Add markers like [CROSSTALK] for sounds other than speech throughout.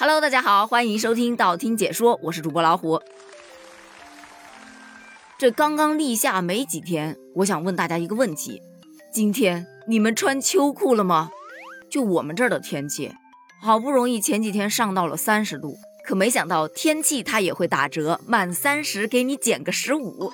Hello，大家好，欢迎收听道听解说，我是主播老虎。这刚刚立夏没几天，我想问大家一个问题：今天你们穿秋裤了吗？就我们这儿的天气，好不容易前几天上到了三十度，可没想到天气它也会打折，满三十给你减个十五。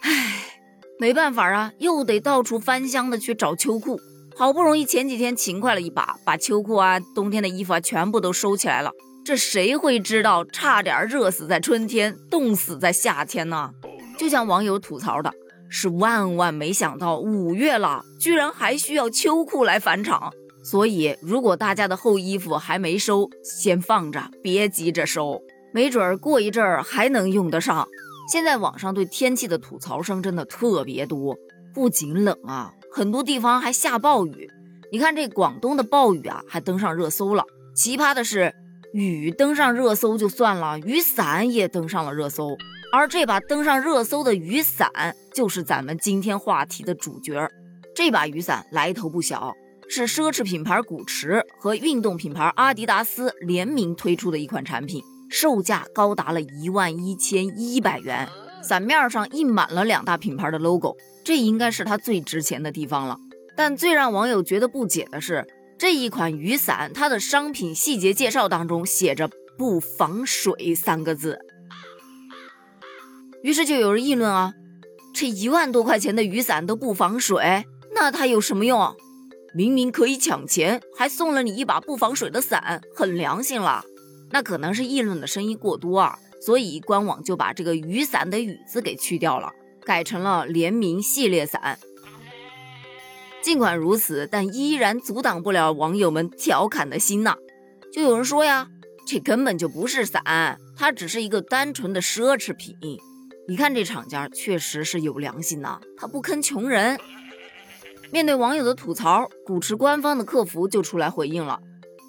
唉，没办法啊，又得到处翻箱的去找秋裤。好不容易前几天勤快了一把，把秋裤啊、冬天的衣服啊全部都收起来了。这谁会知道，差点热死在春天，冻死在夏天呢？就像网友吐槽的，是万万没想到，五月了，居然还需要秋裤来返场。所以，如果大家的厚衣服还没收，先放着，别急着收，没准儿过一阵儿还能用得上。现在网上对天气的吐槽声真的特别多，不仅冷啊。很多地方还下暴雨，你看这广东的暴雨啊，还登上热搜了。奇葩的是，雨登上热搜就算了，雨伞也登上了热搜。而这把登上热搜的雨伞，就是咱们今天话题的主角。这把雨伞来头不小，是奢侈品牌古驰和运动品牌阿迪达斯联名推出的一款产品，售价高达了一万一千一百元。伞面上印满了两大品牌的 logo，这应该是它最值钱的地方了。但最让网友觉得不解的是，这一款雨伞它的商品细节介绍当中写着“不防水”三个字。于是就有人议论啊，这一万多块钱的雨伞都不防水，那它有什么用？明明可以抢钱，还送了你一把不防水的伞，很良心了。那可能是议论的声音过多啊。所以官网就把这个雨伞的雨字给去掉了，改成了联名系列伞。尽管如此，但依然阻挡不了网友们调侃的心呐。就有人说呀，这根本就不是伞，它只是一个单纯的奢侈品。你看这厂家确实是有良心呐，他不坑穷人。面对网友的吐槽，古驰官方的客服就出来回应了，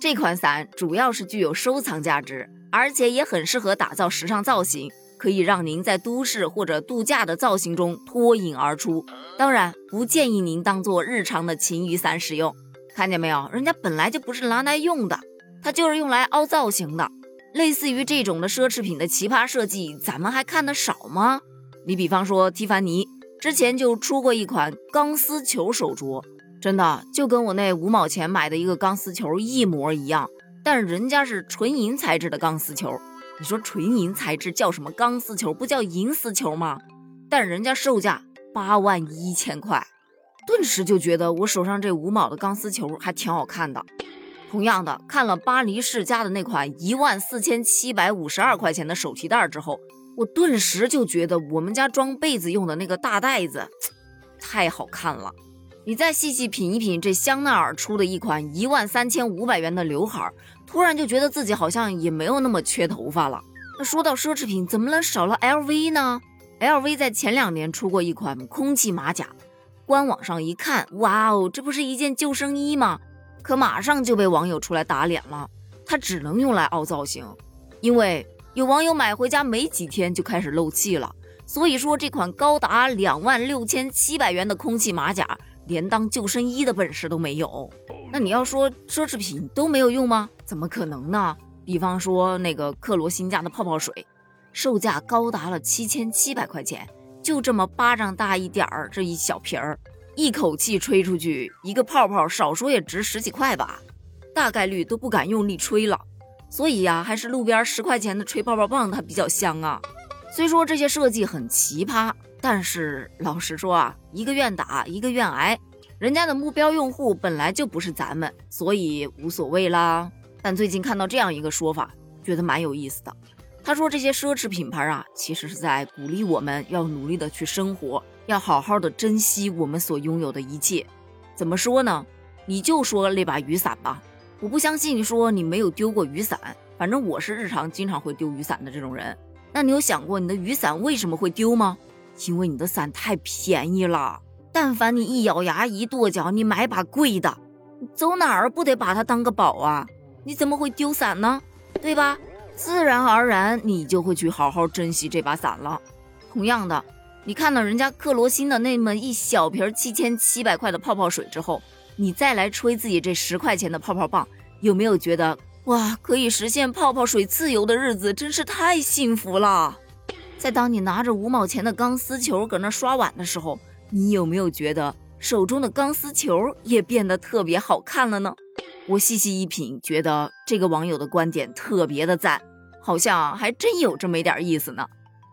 这款伞主要是具有收藏价值。而且也很适合打造时尚造型，可以让您在都市或者度假的造型中脱颖而出。当然，不建议您当做日常的晴雨伞使用。看见没有，人家本来就不是拿来用的，它就是用来凹造型的。类似于这种的奢侈品的奇葩设计，咱们还看得少吗？你比方说蒂凡尼之前就出过一款钢丝球手镯，真的就跟我那五毛钱买的一个钢丝球一模一样。但人家是纯银材质的钢丝球，你说纯银材质叫什么钢丝球？不叫银丝球吗？但人家售价八万一千块，顿时就觉得我手上这五毛的钢丝球还挺好看的。同样的，看了巴黎世家的那款一万四千七百五十二块钱的手提袋之后，我顿时就觉得我们家装被子用的那个大袋子 [TSK] 太好看了。你再细细品一品这香奈儿出的一款一万三千五百元的刘海，突然就觉得自己好像也没有那么缺头发了。那说到奢侈品，怎么能少了 LV 呢？LV 在前两年出过一款空气马甲，官网上一看，哇哦，这不是一件救生衣吗？可马上就被网友出来打脸了，它只能用来凹造型，因为有网友买回家没几天就开始漏气了。所以说这款高达两万六千七百元的空气马甲。连当救生衣的本事都没有，那你要说奢侈品都没有用吗？怎么可能呢？比方说那个克罗心家的泡泡水，售价高达了七千七百块钱，就这么巴掌大一点儿，这一小瓶儿，一口气吹出去一个泡泡，少说也值十几块吧，大概率都不敢用力吹了。所以呀，还是路边十块钱的吹泡泡棒它比较香啊。虽说这些设计很奇葩。但是老实说啊，一个愿打一个愿挨，人家的目标用户本来就不是咱们，所以无所谓啦。但最近看到这样一个说法，觉得蛮有意思的。他说这些奢侈品牌啊，其实是在鼓励我们要努力的去生活，要好好的珍惜我们所拥有的一切。怎么说呢？你就说那把雨伞吧，我不相信你说你没有丢过雨伞，反正我是日常经常会丢雨伞的这种人。那你有想过你的雨伞为什么会丢吗？因为你的伞太便宜了，但凡你一咬牙一跺脚，你买把贵的，走哪儿不得把它当个宝啊？你怎么会丢伞呢？对吧？自然而然你就会去好好珍惜这把伞了。同样的，你看到人家克罗心的那么一小瓶七千七百块的泡泡水之后，你再来吹自己这十块钱的泡泡棒，有没有觉得哇，可以实现泡泡水自由的日子真是太幸福了。在当你拿着五毛钱的钢丝球搁那刷碗的时候，你有没有觉得手中的钢丝球也变得特别好看了呢？我细细一品，觉得这个网友的观点特别的赞，好像还真有这么一点意思呢。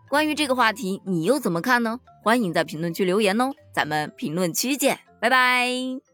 关于这个话题，你又怎么看呢？欢迎在评论区留言哦，咱们评论区见，拜拜。